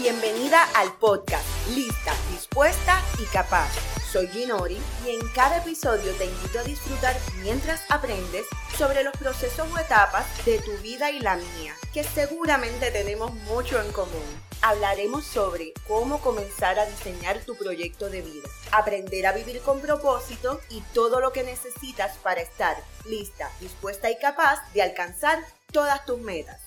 Bienvenida al podcast Lista, Dispuesta y Capaz. Soy Ginori y en cada episodio te invito a disfrutar mientras aprendes sobre los procesos o etapas de tu vida y la mía, que seguramente tenemos mucho en común. Hablaremos sobre cómo comenzar a diseñar tu proyecto de vida, aprender a vivir con propósito y todo lo que necesitas para estar lista, dispuesta y capaz de alcanzar todas tus metas.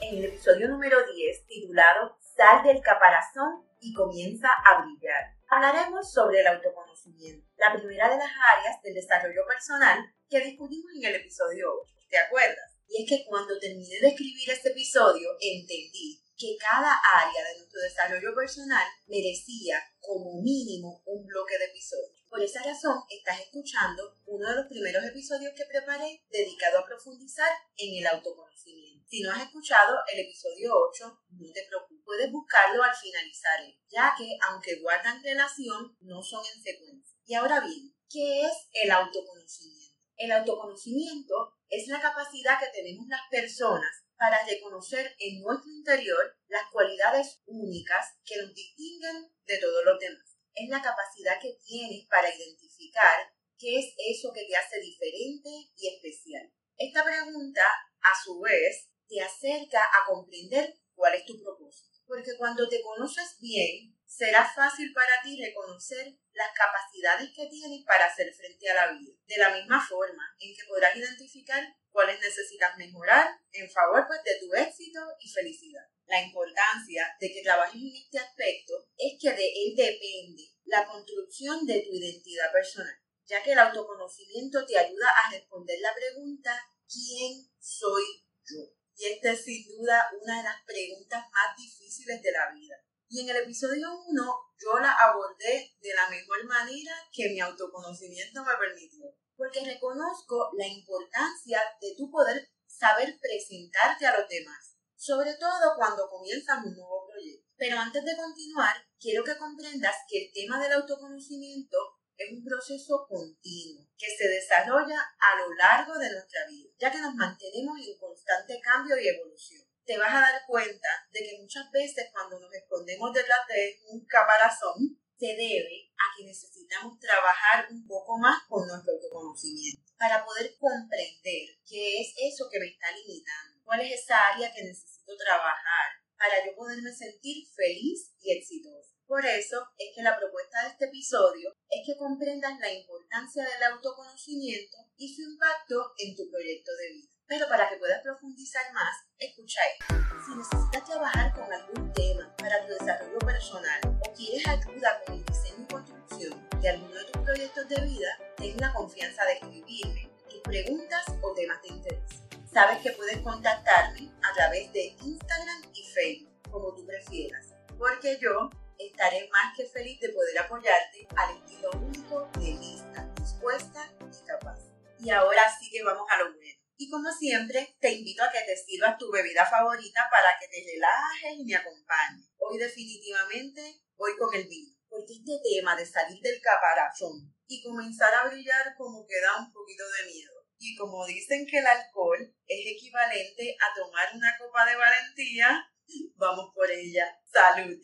En el episodio número 10, titulado Sal del caparazón y comienza a brillar, hablaremos sobre el autoconocimiento, la primera de las áreas del desarrollo personal que discutimos en el episodio 8. ¿Te acuerdas? Y es que cuando terminé de escribir este episodio, entendí que cada área de nuestro desarrollo personal merecía como mínimo un bloque de episodios. Por esa razón, estás escuchando uno de los primeros episodios que preparé dedicado a profundizar en el autoconocimiento. Si no has escuchado el episodio 8, no te preocupes, puedes buscarlo al finalizar, ya que aunque guardan relación, no son en secuencia. Y ahora bien, ¿qué es el autoconocimiento? El autoconocimiento es la capacidad que tenemos las personas para reconocer en nuestro interior las cualidades únicas que nos distinguen de todos los demás. Es la capacidad que tienes para identificar qué es eso que te hace diferente y especial. Esta pregunta, a su vez, te acerca a comprender cuál es tu propósito. Porque cuando te conoces bien, será fácil para ti reconocer las capacidades que tienes para hacer frente a la vida. De la misma forma en que podrás identificar cuáles necesitas mejorar en favor pues, de tu éxito y felicidad. La importancia de que trabajes en este aspecto es que de él depende la construcción de tu identidad personal, ya que el autoconocimiento te ayuda a responder la pregunta ¿quién soy yo? Y esta es sin duda una de las preguntas más difíciles de la vida. Y en el episodio 1 yo la abordé de la mejor manera que mi autoconocimiento me permitió porque reconozco la importancia de tu poder saber presentarte a los demás, sobre todo cuando comienzas un nuevo proyecto. Pero antes de continuar, quiero que comprendas que el tema del autoconocimiento es un proceso continuo que se desarrolla a lo largo de nuestra vida, ya que nos mantenemos en constante cambio y evolución. Te vas a dar cuenta de que muchas veces cuando nos escondemos detrás de un caparazón, se debe a que necesitamos trabajar un poco más con nuestro autoconocimiento para poder comprender qué es eso que me está limitando, cuál es esa área que necesito trabajar para yo poderme sentir feliz y exitoso. Por eso es que la propuesta de este episodio es que comprendas la importancia del autoconocimiento y su impacto en tu proyecto de vida. Pero para que puedas profundizar más, escucha esto. Si necesitas trabajar con algún tema para tu desarrollo personal o quieres ayuda con el diseño y construcción de alguno de tus proyectos de vida, ten la confianza de escribirme tus preguntas o temas de interés. Sabes que puedes contactarme a través de Instagram y Facebook, como tú prefieras, porque yo estaré más que feliz de poder apoyarte al estilo único de lista, dispuesta y capaz. Y ahora sí que vamos a lo bueno. Y como siempre, te invito a que te sirvas tu bebida favorita para que te relajes y me acompañes. Hoy definitivamente voy con el vino, porque este tema de salir del caparazón y comenzar a brillar como que da un poquito de miedo. Y como dicen que el alcohol es equivalente a tomar una copa de valentía, vamos por ella. Salud.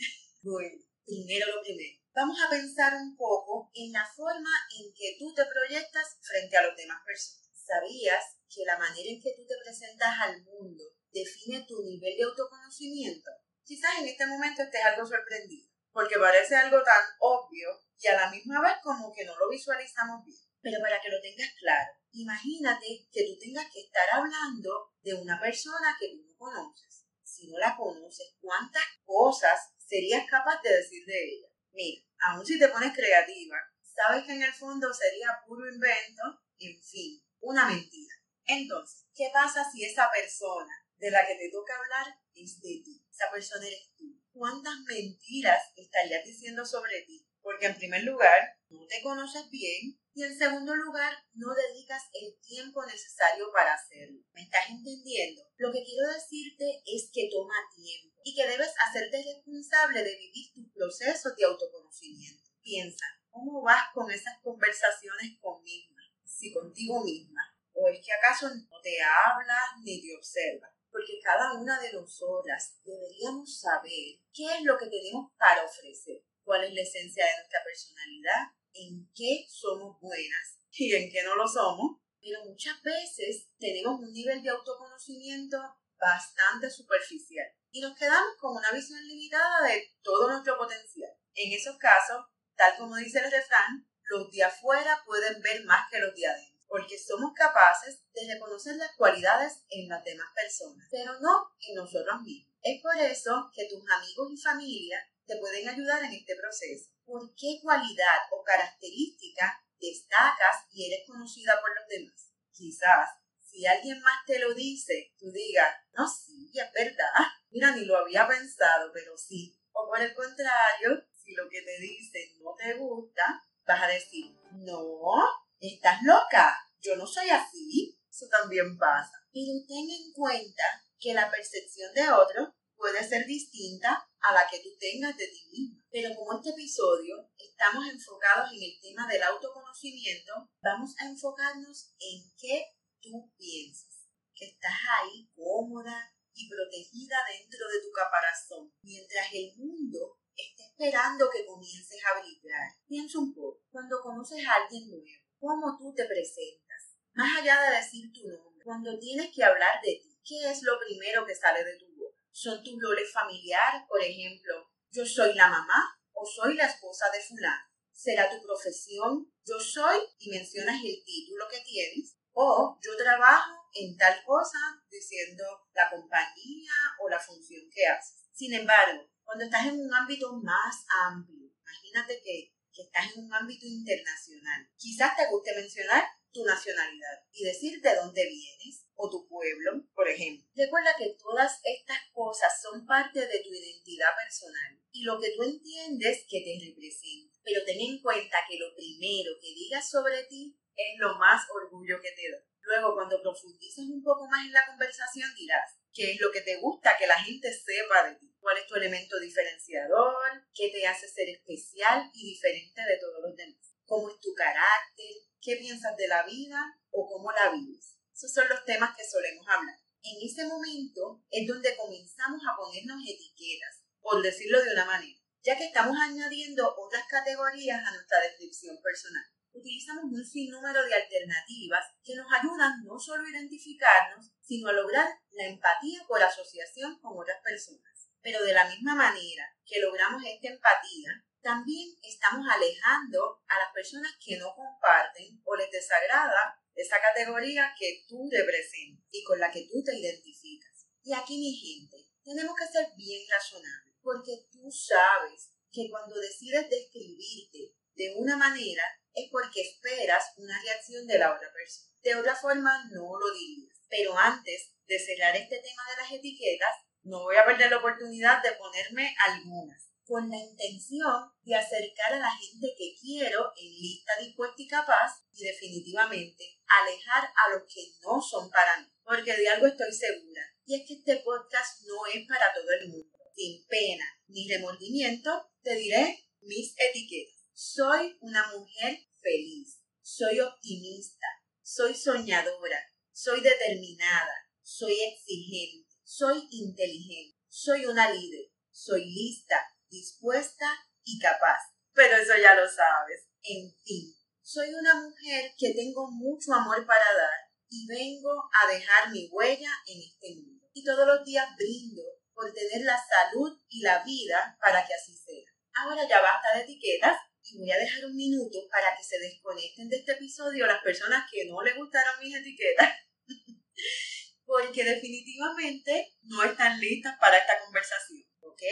Primero lo primero. Vamos a pensar un poco en la forma en que tú te proyectas frente a las demás personas. ¿Sabías que la manera en que tú te presentas al mundo define tu nivel de autoconocimiento? Quizás en este momento estés algo sorprendido, porque parece algo tan obvio y a la misma vez como que no lo visualizamos bien. Pero para que lo tengas claro, imagínate que tú tengas que estar hablando de una persona que tú no conoces. Si no la conoces, ¿cuántas cosas serías capaz de decir de ella? Mira, aun si te pones creativa, sabes que en el fondo sería puro invento, en fin, una mentira. Entonces, ¿qué pasa si esa persona de la que te toca hablar es de ti? Esa persona eres tú. ¿Cuántas mentiras estarías diciendo sobre ti? Porque en primer lugar, no te conoces bien y en segundo lugar, no dedicas el tiempo necesario para hacerlo. ¿Me estás entendiendo? Lo que quiero decirte es que toma tiempo y que debes hacerte responsable de vivir tus procesos de autoconocimiento. Piensa, ¿cómo vas con esas conversaciones conmigo? Si contigo misma ¿O es que acaso no te hablas ni te observas? porque cada una de nosotras deberíamos saber qué es lo que tenemos para ofrecer, cuál es la esencia de nuestra personalidad, en qué somos buenas y en qué no lo somos, pero muchas veces tenemos un nivel de autoconocimiento bastante superficial y nos quedamos con una visión limitada de todo nuestro potencial. En esos casos, tal como dice el refrán, los de afuera pueden ver más que los de adentro, porque somos capaces de reconocer las cualidades en las demás personas, pero no en nosotros mismos. Es por eso que tus amigos y familia te pueden ayudar en este proceso. ¿Por qué cualidad o característica destacas y eres conocida por los demás? Quizás si alguien más te lo dice, tú digas, no, sí, es verdad, mira, ni lo había pensado, pero sí. O por el contrario, si lo que te dicen no te gusta, vas a decir, no, estás loca, yo no soy así. Eso también pasa. Pero ten en cuenta que la percepción de otro puede ser distinta a la que tú tengas de ti mismo. Pero como este episodio estamos enfocados en el tema del autoconocimiento, vamos a enfocarnos en qué tú piensas, que estás ahí cómoda y protegida dentro de tu caparazón, mientras el mundo está esperando que comiences a brillar. Piensa un poco, cuando conoces a alguien nuevo, ¿cómo tú te presentas? Más allá de decir tu nombre, cuando tienes que hablar de ti, ¿qué es lo primero que sale de tu boca? ¿Son tus roles familiares, por ejemplo? Yo soy la mamá o soy la esposa de fulano. ¿Será tu profesión? Yo soy y mencionas el título que tienes o yo trabajo en tal cosa diciendo la compañía o la función que haces. Sin embargo, cuando estás en un ámbito más amplio, imagínate que, que estás en un ámbito internacional, quizás te guste mencionar tu nacionalidad y decir de dónde vienes o tu pueblo, por ejemplo. Recuerda que todas estas cosas son parte de tu identidad personal y lo que tú entiendes que te representa. Pero ten en cuenta que lo primero que digas sobre ti es lo más orgullo que te da. Luego, cuando profundices un poco más en la conversación, dirás qué es lo que te gusta que la gente sepa de ti, cuál es tu elemento diferenciador, qué te hace ser especial y diferente de todos los demás, cómo es tu carácter, qué piensas de la vida o cómo la vives. Esos son los temas que solemos hablar. En ese momento es donde comenzamos a ponernos etiquetas, por decirlo de una manera, ya que estamos añadiendo otras categorías a nuestra descripción personal utilizamos un sinnúmero de alternativas que nos ayudan no solo a identificarnos, sino a lograr la empatía por asociación con otras personas. Pero de la misma manera que logramos esta empatía, también estamos alejando a las personas que no comparten o les desagrada esa categoría que tú representas y con la que tú te identificas. Y aquí, mi gente, tenemos que ser bien razonables, porque tú sabes que cuando decides describirte de una manera, es porque esperas una reacción de la otra persona. De otra forma, no lo dirías. Pero antes de cerrar este tema de las etiquetas, no voy a perder la oportunidad de ponerme algunas, con la intención de acercar a la gente que quiero en lista dispuesta y capaz y definitivamente alejar a los que no son para mí. Porque de algo estoy segura, y es que este podcast no es para todo el mundo. Sin pena ni remordimiento, te diré mis etiquetas. Soy una mujer feliz, soy optimista, soy soñadora, soy determinada, soy exigente, soy inteligente, soy una líder, soy lista, dispuesta y capaz. Pero eso ya lo sabes. En fin, soy una mujer que tengo mucho amor para dar y vengo a dejar mi huella en este mundo. Y todos los días brindo por tener la salud y la vida para que así sea. Ahora ya basta de etiquetas y voy a dejar un minuto para que se desconecten de este episodio las personas que no les gustaron mis etiquetas, porque definitivamente no están listas para esta conversación, ¿ok?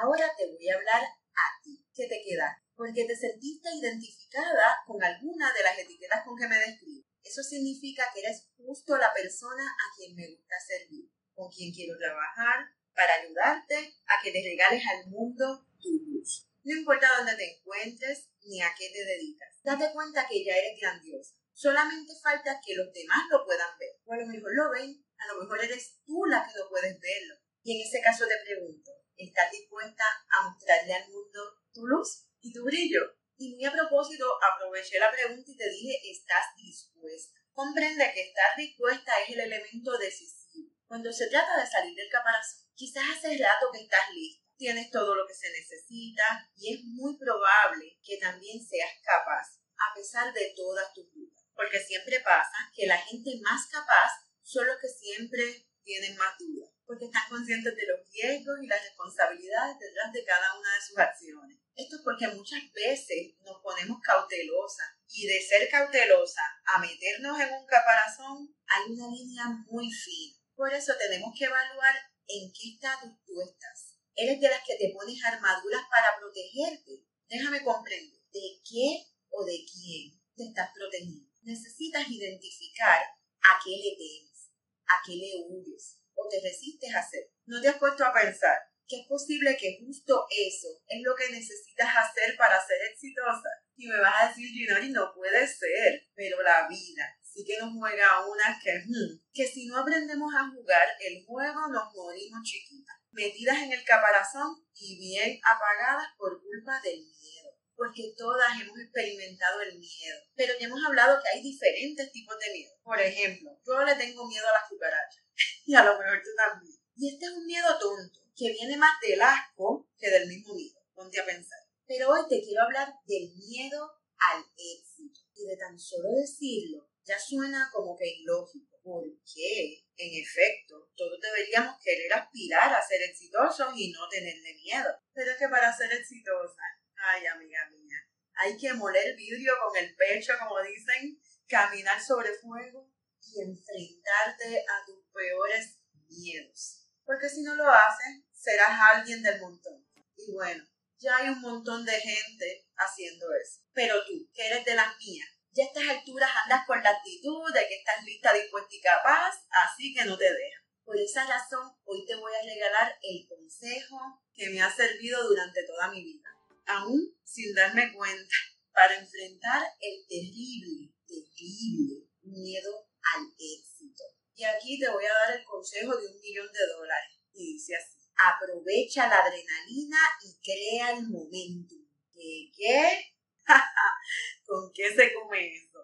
Ahora te voy a hablar a ti, ¿qué te queda? Porque te sentiste identificada con alguna de las etiquetas con que me describo. Eso significa que eres justo la persona a quien me gusta servir, con quien quiero trabajar, para ayudarte a que le regales al mundo tu luz. No importa dónde te encuentres ni a qué te dedicas. Date cuenta que ya eres grandiosa. Solamente falta que los demás lo puedan ver. O a lo mejor lo ven, a lo mejor eres tú la que no puedes verlo. Y en ese caso te pregunto, ¿estás dispuesta a mostrarle al mundo tu luz y tu brillo? Y muy a propósito, aproveché la pregunta y te dije, ¿estás dispuesta? Comprende que estar dispuesta es el elemento decisivo. Cuando se trata de salir del caparazón, quizás hace rato que estás listo, tienes todo lo que se necesita y es muy probable que también seas capaz, a pesar de todas tus dudas. Porque siempre pasa que la gente más capaz son los que siempre tienen más dudas, porque están conscientes de los riesgos y las responsabilidades detrás de cada una de sus acciones. Esto es porque muchas veces nos ponemos cautelosas y de ser cautelosa a meternos en un caparazón hay una línea muy fina. Por eso tenemos que evaluar en qué estado tú estás. ¿Eres de las que te pones armaduras para protegerte? Déjame comprender de qué o de quién te estás protegiendo. Necesitas identificar a qué le temes, a qué le huyes o te resistes a hacer. No te has puesto a pensar que es posible que justo eso es lo que necesitas hacer para ser exitosa. Y me vas a decir, Ginori, no puede ser, pero la vida sí que nos juega una que, hmm, que si no aprendemos a jugar el juego nos morimos chiquitas, metidas en el caparazón y bien apagadas por culpa del miedo. Porque todas hemos experimentado el miedo. Pero ya hemos hablado que hay diferentes tipos de miedo. Por ejemplo, yo le tengo miedo a las cucarachas. Y a lo mejor tú también. Y este es un miedo tonto que viene más del asco que del mismo miedo. Ponte a pensar. Pero hoy te quiero hablar del miedo al éxito. Y de tan solo decirlo, ya suena como que ilógico. ¿Por qué? En efecto, todos deberíamos querer aspirar a ser exitosos y no tenerle miedo. Pero es que para ser exitosa, ay amiga mía, hay que moler vidrio con el pecho, como dicen, caminar sobre fuego y enfrentarte a tus peores miedos porque si no lo haces, serás alguien del montón. Y bueno, ya hay un montón de gente haciendo eso. Pero tú, que eres de las mías, ya a estas alturas andas con la actitud de que estás lista, dispuesta y capaz, así que no te dejas. Por esa razón, hoy te voy a regalar el consejo que me ha servido durante toda mi vida, aún sin darme cuenta, para enfrentar el terrible, terrible miedo al éxito. Y aquí te voy a dar el consejo de un millón de dólares. Y dice así, aprovecha la adrenalina y crea el momento. ¿Qué qué? ¿Con qué se come eso?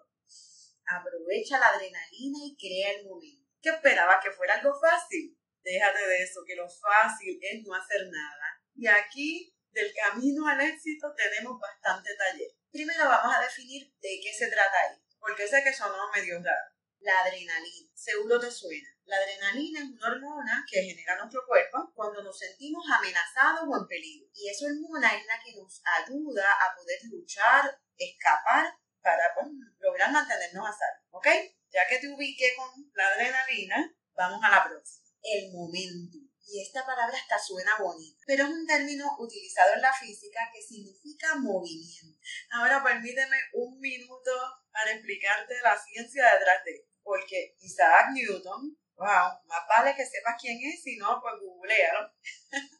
Aprovecha la adrenalina y crea el momento. ¿Qué esperaba que fuera algo fácil? Déjate de eso, que lo fácil es no hacer nada. Y aquí, del camino al éxito, tenemos bastante taller. Primero vamos a definir de qué se trata ahí, porque sé que sonó medio raro la adrenalina. Seguro te suena. La adrenalina es una hormona que genera nuestro cuerpo cuando nos sentimos amenazados o en peligro. Y esa hormona es la que nos ayuda a poder luchar, escapar para pues, lograr mantenernos a salvo. ¿Ok? Ya que te ubiqué con la adrenalina, vamos a la próxima. El momento. Y esta palabra hasta suena bonita, pero es un término utilizado en la física que significa movimiento. Ahora permíteme un minuto para explicarte la ciencia detrás de esto porque Isaac Newton, wow, más vale que sepas quién es, si no, pues googlealo,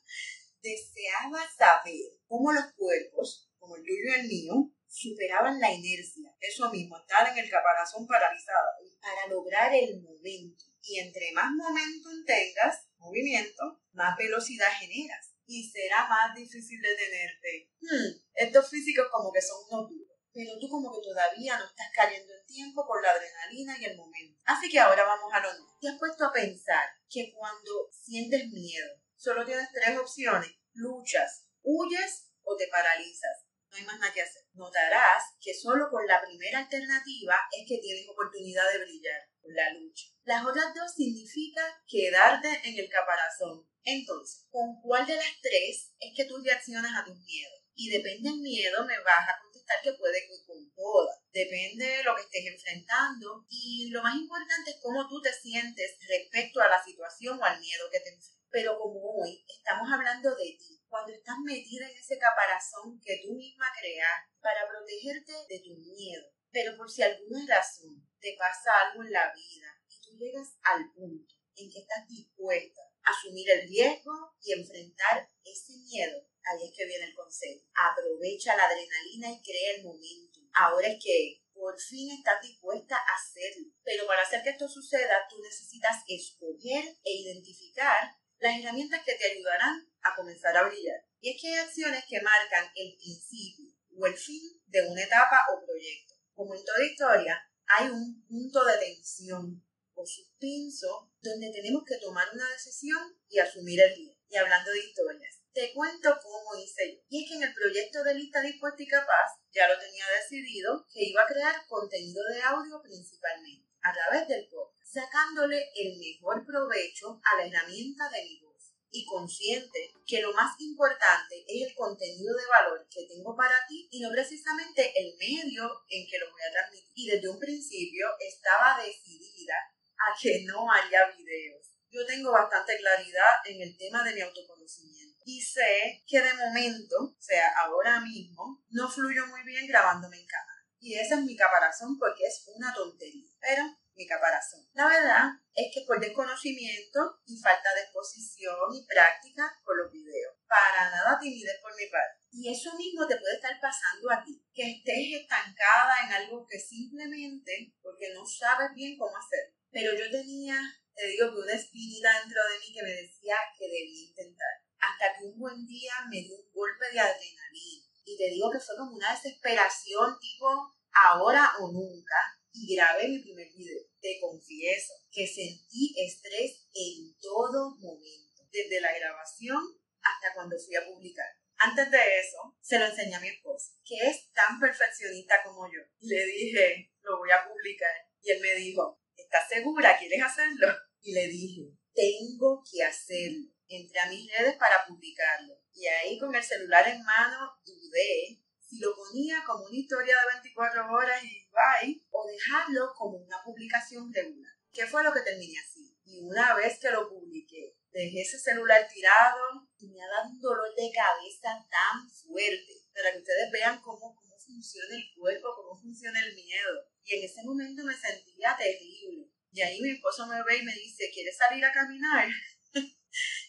deseaba saber cómo los cuerpos, como el tuyo y el mío, superaban la inercia, eso mismo, estar en el caparazón paralizado, para lograr el momento. Y entre más momentum tengas, movimiento, más velocidad generas. Y será más difícil detenerte. Hmm, estos físicos como que son unos duros pero tú como que todavía no estás cayendo en tiempo por la adrenalina y el momento. Así que ahora vamos a lo nuevo. ¿Te has puesto a pensar que cuando sientes miedo, solo tienes tres opciones? Luchas, huyes o te paralizas. No hay más nada que hacer. Notarás que solo con la primera alternativa es que tienes oportunidad de brillar, con la lucha. Las otras dos significa quedarte en el caparazón. Entonces, ¿con cuál de las tres es que tú reaccionas a tus miedos? Y depende del miedo, me vas a que puede ir con todas. Depende de lo que estés enfrentando y lo más importante es cómo tú te sientes respecto a la situación o al miedo que te enfrentas. Pero como hoy estamos hablando de ti, cuando estás metida en ese caparazón que tú misma creas para protegerte de tu miedo, pero por si alguna razón te pasa algo en la vida y tú llegas al punto en que estás dispuesta a asumir el riesgo y enfrentar ese miedo, ahí es que viene el consejo. Aprovecha la adrenalina y crea el momento. Ahora es que por fin estás dispuesta a hacerlo. Pero para hacer que esto suceda, tú necesitas escoger e identificar las herramientas que te ayudarán a comenzar a brillar. Y es que hay acciones que marcan el principio o el fin de una etapa o proyecto. Como en toda historia, hay un punto de tensión o suspenso donde tenemos que tomar una decisión y asumir el riesgo. Y hablando de historias, te cuento cómo hice yo. Y es que en el proyecto de lista dispuesta y capaz ya lo tenía decidido que iba a crear contenido de audio principalmente a través del podcast, sacándole el mejor provecho a la herramienta de mi voz y consciente que lo más importante es el contenido de valor que tengo para ti y no precisamente el medio en que lo voy a transmitir. Y desde un principio estaba decidida a que no haría videos. Yo tengo bastante claridad en el tema de mi autoconocimiento y sé que de momento, o sea, ahora mismo, no fluyo muy bien grabándome en cámara. Y ese es mi caparazón porque es una tontería. Pero mi caparazón. La verdad es que por desconocimiento y falta de exposición y práctica con los videos. Para nada timidez por mi parte. Y eso mismo te puede estar pasando a ti, que estés estancada en algo que simplemente porque no sabes bien cómo hacerlo. Pero yo tenía, te digo que una espinita dentro de mí que me decía que debía intentar. Hasta que un buen día me dio un golpe de adrenalina. Y te digo que fue como una desesperación tipo ahora o nunca. Y grabé mi primer video. Te confieso que sentí estrés en todo momento. Desde la grabación hasta cuando fui a publicar. Antes de eso, se lo enseñé a mi esposo, que es tan perfeccionista como yo. Le dije, lo voy a publicar. Y él me dijo, ¿estás segura? ¿Quieres hacerlo? Y le dije, tengo que hacerlo. Entré a mis redes para publicarlo. Y ahí con el celular en mano dudé si lo ponía como una historia de 24 horas y bye, o dejarlo como una publicación regular. ¿Qué fue lo que terminé así? Y una vez que lo publiqué, dejé ese celular tirado y me ha dado un dolor de cabeza tan fuerte para que ustedes vean cómo, cómo funciona el cuerpo, cómo funciona el miedo. Y en ese momento me sentía terrible. Y ahí mi esposo me ve y me dice, ¿quieres salir a caminar?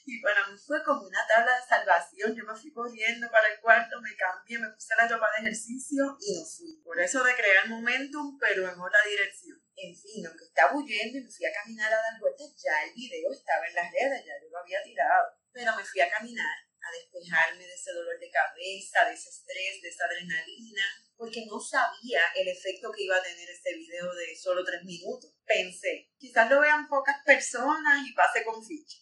Y para mí fue como una tabla de salvación. Yo me fui corriendo para el cuarto, me cambié, me puse la ropa de ejercicio y no fui. Por eso de crear momentum, pero en otra dirección. En fin, aunque estaba huyendo y me fui a caminar a dar vueltas, ya el video estaba en las redes, ya yo lo había tirado. Pero me fui a caminar, a despejarme de ese dolor de cabeza, de ese estrés, de esa adrenalina, porque no sabía el efecto que iba a tener este video de solo tres minutos. Pensé, quizás lo vean pocas personas y pase con ficha.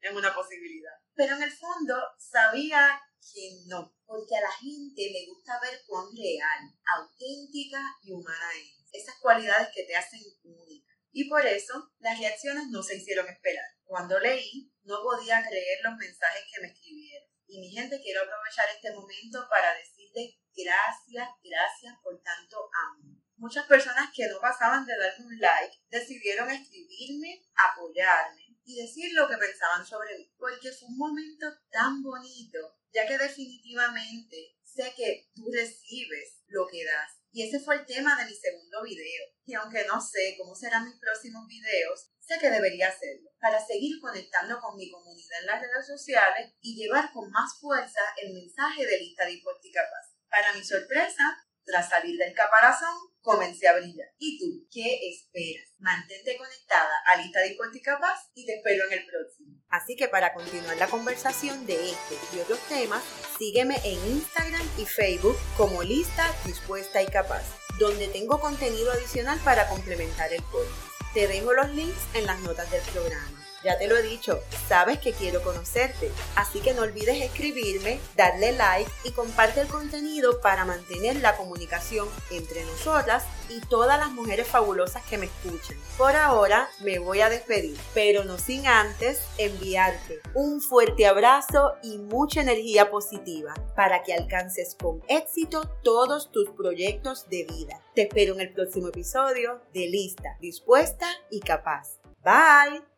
Es una posibilidad. Pero en el fondo sabía que no, porque a la gente le gusta ver cuán real, auténtica y humana es esas cualidades que te hacen única. Y por eso las reacciones no se hicieron esperar. Cuando leí, no podía creer los mensajes que me escribieron. Y mi gente, quiero aprovechar este momento para decirles gracias, gracias por tanto amor. Muchas personas que no pasaban de darme un like decidieron escribirme, apoyarme y decir lo que pensaban sobre mí. Porque fue un momento tan bonito, ya que definitivamente sé que tú recibes lo que das y ese fue el tema de mi segundo video. Y aunque no sé cómo serán mis próximos videos, sé que debería hacerlo para seguir conectando con mi comunidad en las redes sociales y llevar con más fuerza el mensaje de lista de y capaz. Para mi sorpresa, tras salir del caparazón, comencé a brillar. ¿Y tú qué esperas? Mantente conectada a Lista de y Capaz y te espero en el próximo. Así que para continuar la conversación de este y otros temas, sígueme en Instagram y Facebook como Lista Dispuesta y Capaz, donde tengo contenido adicional para complementar el podcast. Te dejo los links en las notas del programa. Ya te lo he dicho, sabes que quiero conocerte, así que no olvides escribirme, darle like y comparte el contenido para mantener la comunicación entre nosotras y todas las mujeres fabulosas que me escuchen. Por ahora me voy a despedir, pero no sin antes enviarte un fuerte abrazo y mucha energía positiva para que alcances con éxito todos tus proyectos de vida. Te espero en el próximo episodio de Lista, Dispuesta y Capaz. Bye.